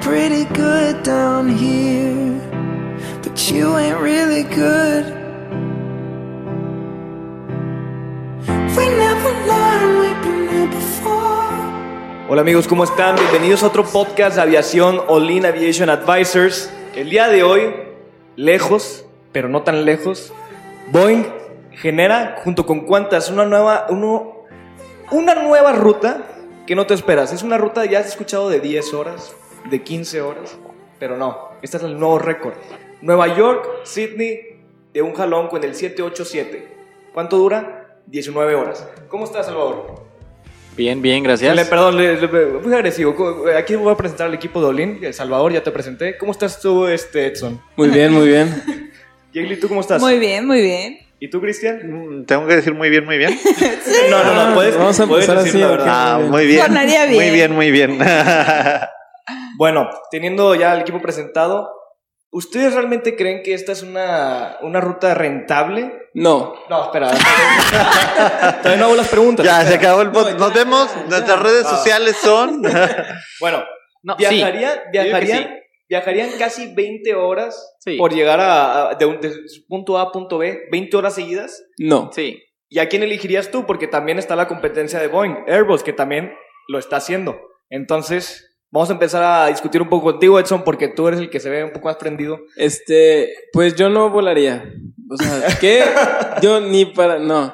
Pretty good down here, but you ain't really good. Hola amigos, ¿cómo están? Bienvenidos a otro podcast de aviación All In Aviation Advisors. El día de hoy, lejos, pero no tan lejos, Boeing genera junto con Qantas una nueva, una nueva ruta que no te esperas. Es una ruta, ya has escuchado, de 10 horas, de 15 horas, pero no, este es el nuevo récord. Nueva York, Sydney, de un jalón con el 787. ¿Cuánto dura? 19 horas. ¿Cómo estás, Salvador? Bien, bien, gracias. Le- perdón, le, le- fui agresivo. Aquí voy a presentar al equipo de Olin. Salvador, ya te presenté. ¿Cómo estás tú, este, Edson? Muy bien, muy bien. Yegli, ¿tú cómo estás? Muy bien, muy bien. ¿Y tú, Cristian? Mm, Tengo que decir muy bien, muy bien. No, no, no, puedes, Vamos a puedes decir así, la verdad. Ah, muy bien. Sonaría bien. Muy bien, muy bien. Bueno, teniendo ya el equipo presentado, ¿ustedes realmente creen que esta es una, una ruta rentable? No. No, espera. Todavía no hago las preguntas. ya, se acabó el podcast. Nos vemos. Nuestras redes Ah. sociales son. Bueno, No, viajaría, sí. Que viajarían, casi 20 horas Sí. por llegar a, a- de, un- de punto A a punto B, 20 horas seguidas. No. Sí. ¿Y a quién elegirías tú? Porque también está la competencia de Boeing, Airbus, que también lo está haciendo. Entonces, vamos a empezar a discutir un poco contigo, Edson, porque tú eres el que se ve un poco más prendido. Este, pues yo no volaría. O sea, ¿qué? Yo ni para, no.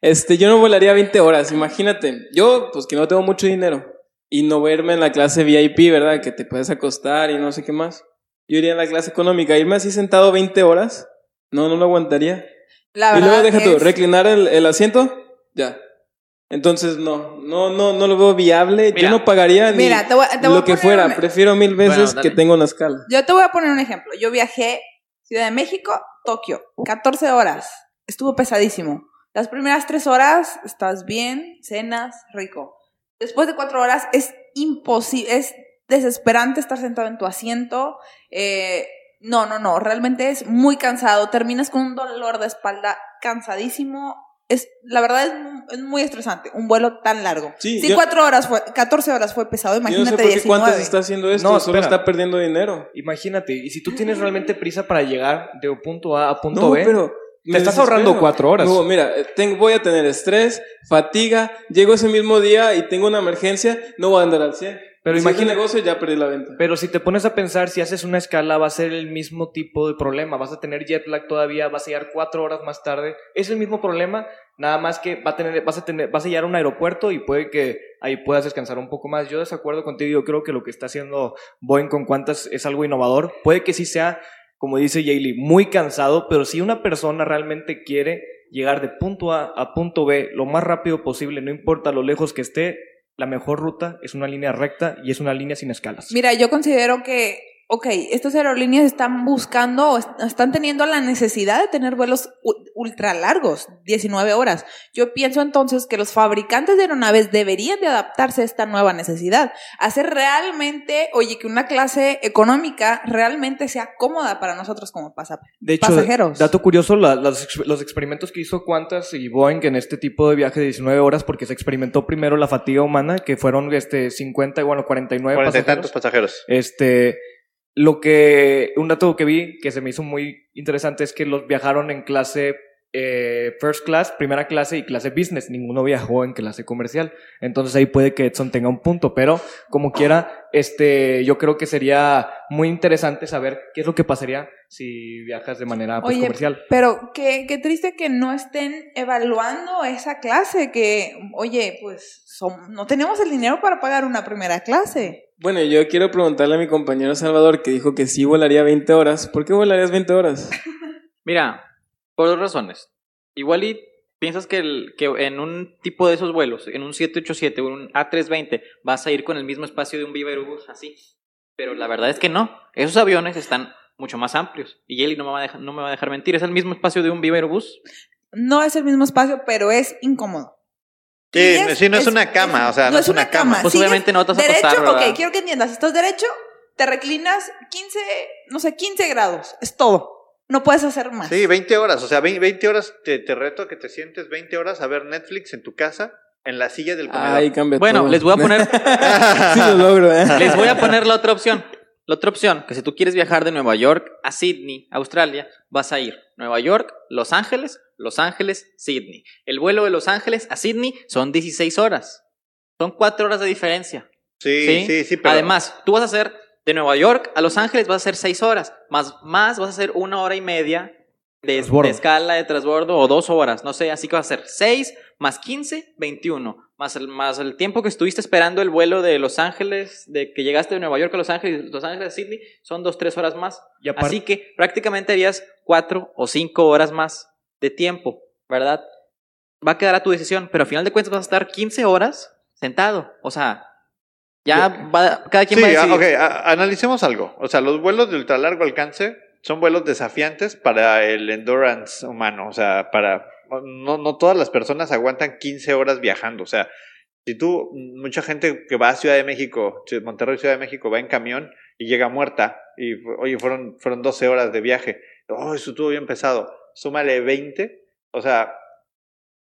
Este, yo no volaría 20 horas, imagínate. Yo, pues que no tengo mucho dinero. Y no verme en la clase VIP, ¿verdad? Que te puedes acostar y no sé qué más. Yo iría en la clase económica. Irme así sentado 20 horas. No, no lo aguantaría. La y luego deja tú, reclinar el, el asiento, ya. Entonces no, no, no, no lo veo viable. Mira. Yo no pagaría ni Mira, te voy, te voy lo que fuera. un- Prefiero mil veces Bueno, que tenga una escala. yo te voy a poner un ejemplo. Yo viajé Ciudad de México, Tokio, 14 horas. Estuvo pesadísimo. Las primeras tres horas estás bien, cenas, rico. Después de cuatro horas es imposible, es desesperante estar sentado en tu asiento. Eh, no, no, no, realmente es muy cansado. Terminas con un dolor de espalda cansadísimo. Es, la verdad es, mu- es muy estresante, un vuelo tan largo. Sí, si yo- cuatro horas fue, 14 horas fue pesado, Yo no sé imagínate por qué cuántas 19. está haciendo esto. No, solo espera. está perdiendo dinero. Imagínate, y si tú tienes realmente prisa para llegar de punto A a punto No, B, pero te me estás desespero. ahorrando cuatro horas. No, mira, eh, tengo, voy a tener estrés, fatiga. Llego ese mismo día y tengo una emergencia. No voy a andar al 100. Pero Si imagina- negocio ya perdí la venta. Pero si te pones a pensar, si haces una escala, va a ser el mismo tipo de problema. Vas a tener jet lag todavía, vas a llegar cuatro horas más tarde. Es el mismo problema, nada más que va a tener, vas, a tener, vas a llegar a un aeropuerto y puede que ahí puedas descansar un poco más. Yo desacuerdo contigo, yo creo que lo que está haciendo Boeing con Qantas es algo innovador. Puede que sí sea, como dice Jaylee, muy cansado, pero si una persona realmente quiere llegar de punto A a punto B lo más rápido posible, no importa lo lejos que esté, la mejor ruta es una línea recta y es una línea sin escalas. Mira, yo considero que, ok, estas aerolíneas están buscando o est- están teniendo la necesidad de tener vuelos ultra largos, 19 horas. Yo pienso entonces que los fabricantes de aeronaves deberían de adaptarse a esta nueva necesidad, hacer realmente, oye, que una clase económica realmente sea cómoda para nosotros como pasa- De hecho, pasajeros. dato curioso, la- las ex- los experimentos que hizo Qantas y Boeing en este tipo de viaje de 19 horas, porque se experimentó primero la fatiga humana, que fueron este, 50 y bueno, 49 Cuarenta y pasajeros. tantos pasajeros. Este, lo que, un dato que vi que se me hizo muy interesante es que los viajaron en clase eh, first class, primera clase y clase business. Ninguno viajó en clase comercial. Entonces ahí puede que Edson tenga un punto, pero como quiera, este, yo creo que sería muy interesante saber qué es lo que pasaría si viajas de manera pues, Oye, comercial. pero qué, qué triste que no estén evaluando esa clase, que, oye, pues son- no tenemos el dinero para pagar una primera clase. Bueno, yo quiero preguntarle a mi compañero Salvador que dijo que sí volaría 20 horas. ¿Por qué volarías 20 horas? Mira, por dos razones. Igual y piensas que, el, que en un tipo de esos vuelos, en un 787 o un A320, vas a ir con el mismo espacio de un Viva así. Pero la verdad es que no. Esos aviones están mucho más amplios. Y Eli no me va a dejar, no me va a dejar mentir. Es el mismo espacio de un Viva. No es el mismo espacio, pero es incómodo. Sí, Sigues- sí, no es una cama, o sea, no es una cama. Pues Sigues obviamente no te vas a derecho, acostar, ¿verdad? ok, quiero que entiendas. Estás derecho, te reclinas 15, no sé, 15 grados. Es todo. No puedes hacer más. Sí, 20 horas, o sea, 20, 20 horas te, te reto a que te sientes 20 horas a ver Netflix en tu casa, en la silla del comedor. Ay, cambia Bueno, todo. les voy a poner, sí lo logro, ¿eh? les voy a poner la otra opción. La otra opción, que si tú quieres viajar de Nueva York a Sydney, Australia, vas a ir Nueva York, Los Ángeles, Los Ángeles, Sydney. El vuelo de Los Ángeles a Sydney son 16 horas. Son 4 horas de diferencia. sí, sí, sí, pero... Además, tú vas a hacer de Nueva York a Los Ángeles, vas a hacer 6 horas. Más, más vas a hacer una hora y media de, escala de transbordo o dos horas, no sé. Así que vas a hacer 6 más 15, 21. Más el, más el tiempo que estuviste esperando el vuelo de Los Ángeles, de que llegaste de Nueva York a Los Ángeles Los Ángeles a Sydney, son 2, 3 horas más. Y Así que prácticamente harías 4 o 5 horas más de tiempo, ¿verdad? Va a quedar a tu decisión, pero al final de cuentas vas a estar 15 horas sentado. O sea, ya va, cada quien Sí, va a ah, decidir. ok, a- analicemos algo. O sea, los vuelos de ultra largo alcance son vuelos desafiantes para el endurance humano. O sea, para. No, todas las personas aguantan 15 horas viajando. O sea, si tú, mucha gente que va a Ciudad de México, Monterrey, Ciudad de México, va en camión y llega muerta. Y, oye, fueron, fueron 12 horas de viaje. Oh, eso estuvo bien pesado. Súmale 20. O sea,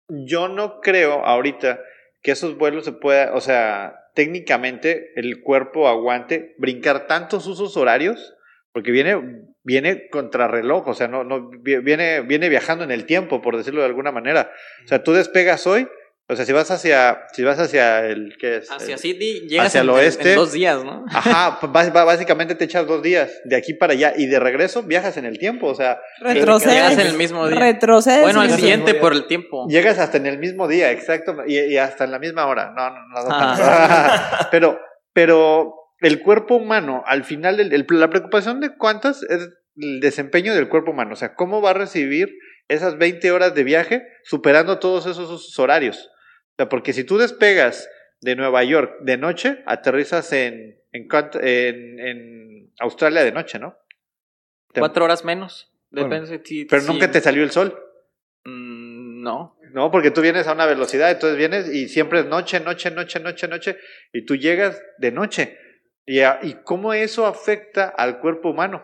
yo no creo ahorita que esos vuelos se pueda, o sea, técnicamente el cuerpo aguante brincar tantos usos horarios, porque viene, viene contrarreloj, o sea, no, no, vi- viene, viene viajando en el tiempo, por decirlo de alguna manera. O sea, tú despegas hoy, o sea, si vas hacia, si vas hacia el, ¿qué es? Hacia El- Sydney llegas hacia en, el en- oeste. en dos días, ¿no? Ajá, bás- bá- básicamente te echas dos días de aquí para allá y de regreso viajas en el tiempo, o sea, Retrocedes. Llegas en el mismo día. Retrocedes. Bueno, al siguiente por el tiempo. Llegas hasta en el mismo día, exacto, y, y hasta en la misma hora. No, no, no. no Ah. pero, pero el cuerpo humano, al final, el- el- la preocupación de cuántas es el desempeño del cuerpo humano. O sea, cómo va a recibir esas 20 horas de viaje superando todos esos, esos horarios. O sea, porque si tú despegas de Nueva York de noche, aterrizas en, en, en, en Australia de noche, ¿no? Cuatro horas menos. Bueno, Depende si- Pero si- nunca te salió el sol. Mm, no. No, porque tú vienes a una velocidad, entonces vienes y siempre es noche, noche, noche, noche, noche, y tú llegas de noche. ¿Y, a- y cómo eso afecta al cuerpo humano?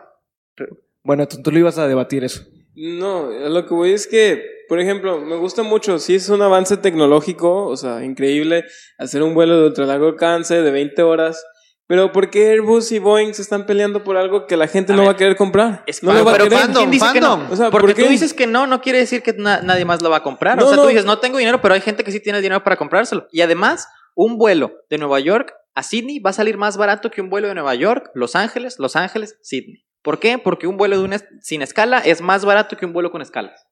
Bueno, tú, tú lo ibas a debatir eso. No, lo que voy es que, por ejemplo, me gusta mucho, sí es un avance tecnológico, o sea, increíble hacer un vuelo de ultra largo alcance de 20 horas, pero ¿por qué Airbus y Boeing se están peleando por algo que la gente A no ver, va a querer comprar? Es no lo va a querer. fandom, ¿quién dice que no? O sea, Porque ¿por tú dices que no, no quiere decir que na- nadie más lo va a comprar. No, o sea, no. tú dices, no tengo dinero, pero hay gente que sí tiene dinero para comprárselo. Y además, un vuelo de Nueva York a Sydney va a salir más barato que un vuelo de Nueva York, Los Ángeles, Los Ángeles, Sydney. ¿Por qué? Porque un vuelo de una sin escala es más barato que un vuelo con escalas.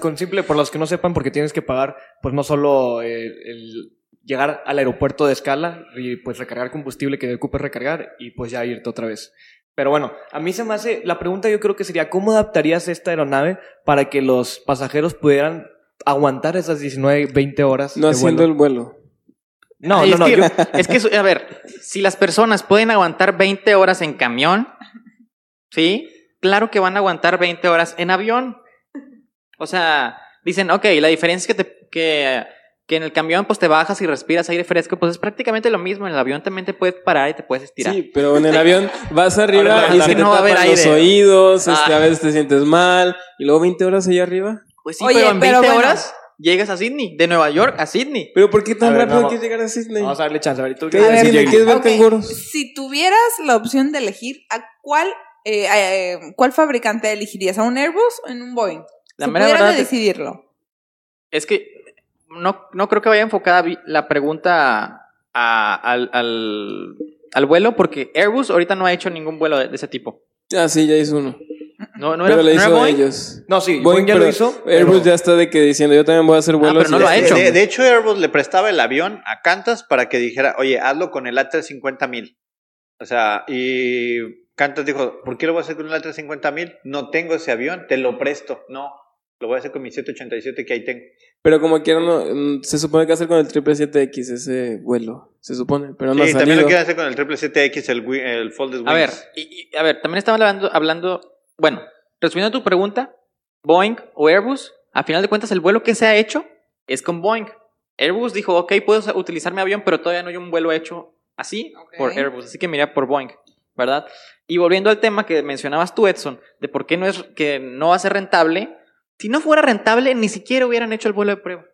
Con simple, por los que no sepan, porque tienes que pagar, pues no solo eh, el llegar al aeropuerto de escala y pues recargar combustible que ocupes recargar y pues ya irte otra vez. Pero bueno, a mí se me hace, la pregunta yo creo que sería, ¿cómo adaptarías esta aeronave para que los pasajeros pudieran aguantar esas 19, 20 horas? No de haciendo vuelo? el vuelo. No, Ay, no, es no, que, yo- es que, eso- a ver, si las personas pueden aguantar 20 horas en camión, ¿sí? Claro que van a aguantar 20 horas en avión. O sea, dicen, ok, la diferencia es que, te, que, que en el camión pues te bajas y respiras aire fresco, pues es prácticamente lo mismo. En el avión también te puedes parar y te puedes estirar. Sí, pero en el avión vas arriba Ahora, y se te no tapan los aire. oídos, este, Ah. a veces te sientes mal, y luego 20 horas allá arriba. Pues sí, Oye, pero en pero 20 bueno. horas llegas a Sydney, de Nueva York a Sydney. Pero ¿por qué tan ver, rápido no. quieres llegar a Sydney? vamos a darle chance. A ver, ¿tú ¿Qué qué A ver, dices, ¿Quieres ver ok, canguros? Si tuvieras la opción de elegir, ¿a cuál, eh, eh, cuál fabricante elegirías? ¿A un Airbus o en un Boeing? La si mera pudieras verdad de es- decidirlo. Es que no, no creo que vaya enfocada la pregunta a- al, al, al vuelo, porque Airbus ahorita no ha hecho ningún vuelo de, de ese tipo. Ah, sí, ya hizo uno. No, no pero era, ¿no era hizo a Boeing? ellos. No, sí, Boeing, Boeing ya lo pero hizo. Airbus pero- ya está de que diciendo, yo también voy a hacer vuelos. pero no lo ha hecho. De, de hecho, Airbus le prestaba el avión a Qantas para que dijera, oye, hazlo con el A350.000. O sea, y Qantas dijo, ¿por qué lo voy a hacer con el A350.000? No tengo ese avión, te lo presto. No. Lo voy a hacer con mi 787 que ahí tengo. Pero como quieran, no, mm, se supone que hacer con el 777X ese vuelo. Se supone, pero no sí, ha también lo quiero hacer con el 777X, el, el Folded Wings. A ver, y- y- a ver, también estaba hablando, hablando, bueno, resumiendo tu pregunta, Boeing o Airbus, a final de cuentas el vuelo que se ha hecho es con Boeing. Airbus dijo, ok, puedo utilizar mi avión, pero todavía no hay un vuelo hecho así por Airbus, así que miré por Boeing, ¿verdad? Y volviendo al tema que mencionabas tú, Edson, de por qué no es que no va a ser rentable, si no fuera rentable, ni siquiera hubieran hecho el vuelo de prueba.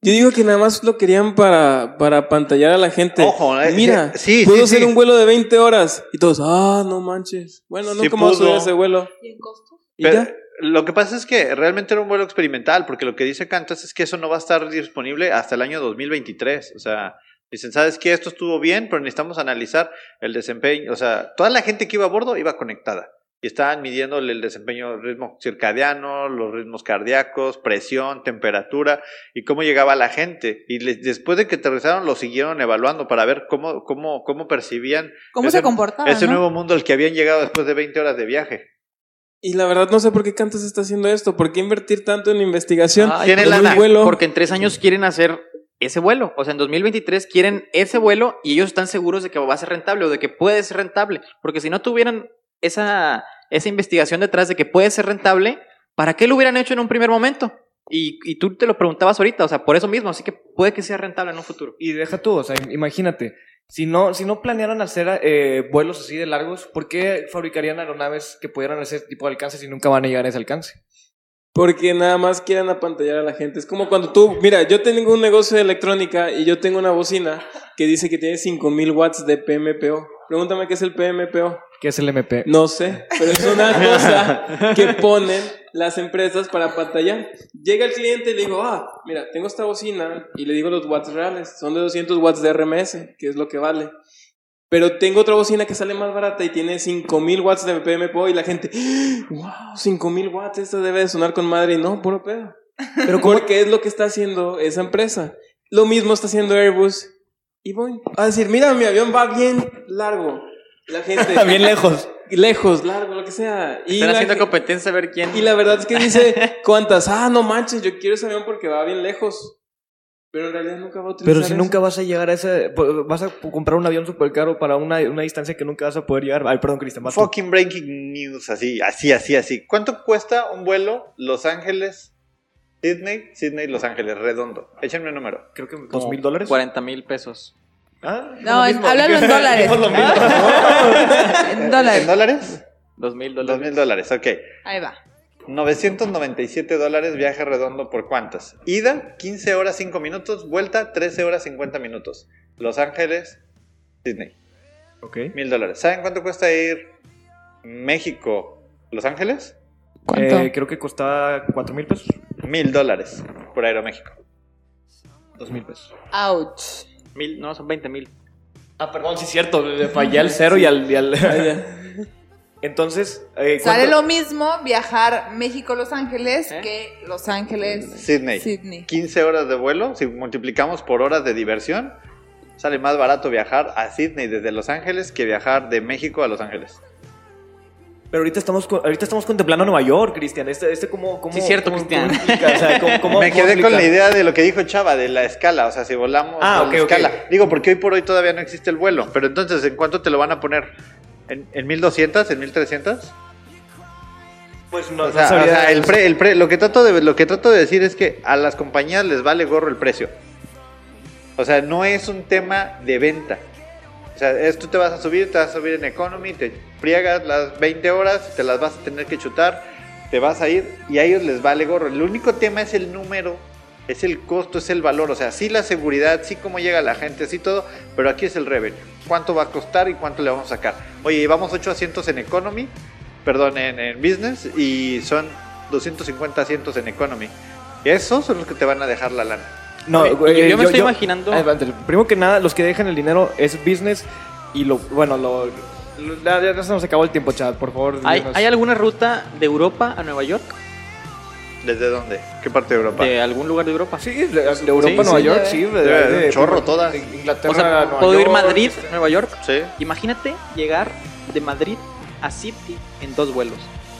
Yo digo que nada más lo querían para, para pantallar a la gente. Ojo, eh, Mira, sí, sí, puedo sí, sí. un vuelo de 20 horas. Y todos, ah, no manches. Bueno, como subir pudo. ese vuelo. ¿Y en costos? Y Pero ya. lo que pasa es que realmente era un vuelo experimental, porque lo que dice Cantas es que eso no va a estar disponible hasta el año 2023. O sea, dicen, ¿sabes qué? Esto estuvo bien, pero necesitamos analizar el desempeño. O sea, toda la gente que iba a bordo iba conectada. Y estaban midiéndole el desempeño, el ritmo circadiano, los ritmos cardíacos, presión, temperatura y cómo llegaba la gente. Y les- después de que aterrizaron, lo siguieron evaluando para ver cómo, cómo, cómo percibían ¿Cómo ese, se comportaba? ese no? nuevo mundo al que habían llegado después de 20 horas de viaje. Y la verdad no sé por qué Cantas está haciendo esto. ¿Por qué invertir tanto en investigación? Tiene lana, vuelo. Porque en tres años quieren hacer ese vuelo. O sea, en 2023 quieren ese vuelo y ellos están seguros de que va a ser rentable o de que puede ser rentable. Porque si no tuvieran esa, esa investigación detrás de que puede ser rentable, ¿para qué lo hubieran hecho en un primer momento? Y, y tú te lo preguntabas ahorita, o sea, por eso mismo, así que puede que sea rentable en un futuro. Y deja tú, o sea, imagínate, si no, si no planearan hacer eh, vuelos así de largos, ¿por qué fabricarían aeronaves que pudieran hacer ese tipo de alcance si nunca van a llegar a ese alcance? Porque nada más quieren apantallar a la gente. Es como cuando tú, mira, yo tengo un negocio de electrónica y yo tengo una bocina que dice que tiene 5000 watts de PMPO. Pregúntame qué es el PMPO. ¿Qué es el MP? No sé, pero es una cosa que ponen las empresas para pantallar. Llega el cliente y le digo, ah, mira, tengo esta bocina y le digo los watts reales. Son de 200 watts de RMS, que es lo que vale. Pero tengo otra bocina que sale más barata y tiene 5000 watts de PMPO y la gente, wow, 5000 watts, esta debe de sonar con madre. Y no, puro pedo. Pero porque es lo que está haciendo esa empresa. Lo mismo está haciendo Airbus y Boeing. A decir, mira, mi avión va bien largo. La gente. Bien lejos. lejos, largo, lo que sea. Y Están haciendo competencia a ver quién. y la verdad es que dice, ¿cuántas? Ah, no manches, yo quiero ese avión porque va bien lejos. Pero en realidad nunca va a utilizar Pero si eso. nunca vas a llegar a ese, vas a comprar un avión súper caro para una, una distancia que nunca vas a poder llegar. Ay, perdón, Cristian. Fucking breaking news, así, así, así, así. ¿Cuánto cuesta un vuelo Los Ángeles, Sydney, Sydney, LosÁngeles, redondo? Échenme un número. Creo que dos mil dólares. 40 mil pesos. Ah, No, en- mismo. háblalo en dólares. Lo mismo. En ¿En dólares. dólares? Dos mil Dos dólares. mil dólares, ok. Ahí va. 997 dólares viaje redondo por cuántas? Ida, 15 horas 5 minutos. Vuelta, 13 horas 50 minutos. Los Ángeles, Sydney. Ok. Mil dólares. ¿Saben cuánto cuesta ir México, Los Ángeles? ¿Cuánto? Eh, creo que costaba cuatro mil pesos. Mil dólares por Aeroméxico. Dos mil pesos. Ouch. Mil, no, son 20 mil. Ah, perdón, sí es cierto. Le fallé al cero y al... y al- Entonces, eh, Sale ¿cuánto- lo mismo viajar México-Los Ángeles ¿Eh? que Los Ángeles. Sydney. Sydney. 15 horas de vuelo, si multiplicamos por horas de diversión, sale más barato viajar a Sydney desde Los Ángeles que viajar de México a Los Ángeles. Pero ahorita estamos, ahorita estamos contemplando Nueva York, Cristian. Este, este cómo, cómo, Sí, cierto, Cristian. O sea, ¿cómo- cómo- Me quedé con la idea de lo que dijo Chava, de la escala, o sea, si volamos Ah, a la ok, ok. escala. Digo, porque hoy por hoy todavía no existe el vuelo, pero entonces, ¿en cuánto te lo van a poner? ¿En, en 1200? ¿En 1300? Pues no, O no sea, o sea, el pre- el pre- lo, que trato de, lo que trato de decir es que a las compañías les vale gorro el precio. O sea, no es un tema de venta. O sea, es, te vas a subir, te vas a subir en economy, te friegas las 20 horas, te las vas a tener que chutar, te vas a ir y a ellos les vale gorro. El único tema es el número, es el costo, es el valor. O sea, sí la seguridad, sí cómo llega la gente, sí todo, pero aquí es el revenue. ¿Cuánto va a costar y cuánto le vamos a sacar? Oye, llevamos 8 asientos en economy, perdón, en, en business y son 250 asientos en economy. Esos son los que te van a dejar la lana. No, yo- yo me estoy imaginando- Ah, espérate, primero que nada, los que dejan el dinero es business y lo. Bueno, lo. lo- ya, ya se nos acabó el tiempo, chat, por favor. ¿Hay. ¿Hay alguna ruta de Europa a Nueva York? ¿Desde dónde? ¿Qué parte de Europa? ¿De algún lugar de Europa? Sí, de, de Europa Sí, a Nueva sí. York, sí. De, Debe de de- un chorro de Inglaterra O sea, Nueva puedo ir York. Madrid, Nueva York. Sí. Imagínate llegar de Madrid a Sydney en dos vuelos.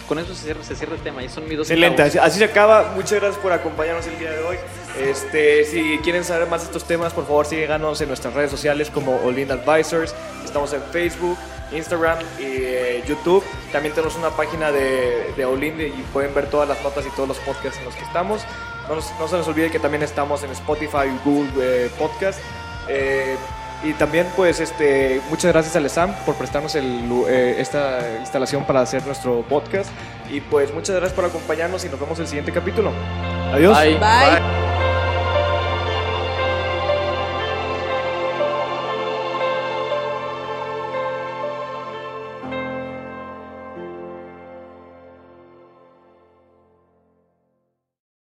con eso se cierra, se cierra el tema. Y son mis dos Excelente, así, así se acaba. Muchas gracias por acompañarnos el día de hoy. Este, si quieren saber más de estos temas, por favor síganos en nuestras redes sociales como Olin Advisors. Estamos en Facebook, Instagram y eh, YouTube. También tenemos una página de, de Olin y pueden ver todas las notas y todos los podcasts en los que estamos. No, se nos olvide que también estamos en Spotify Google eh, Podcast. Eh, y también, pues, este, muchas gracias a Lesam por prestarnos el eh, esta instalación para hacer nuestro podcast. Y pues, muchas gracias por acompañarnos y nos vemos en el siguiente capítulo. Adiós. Bye. Bye.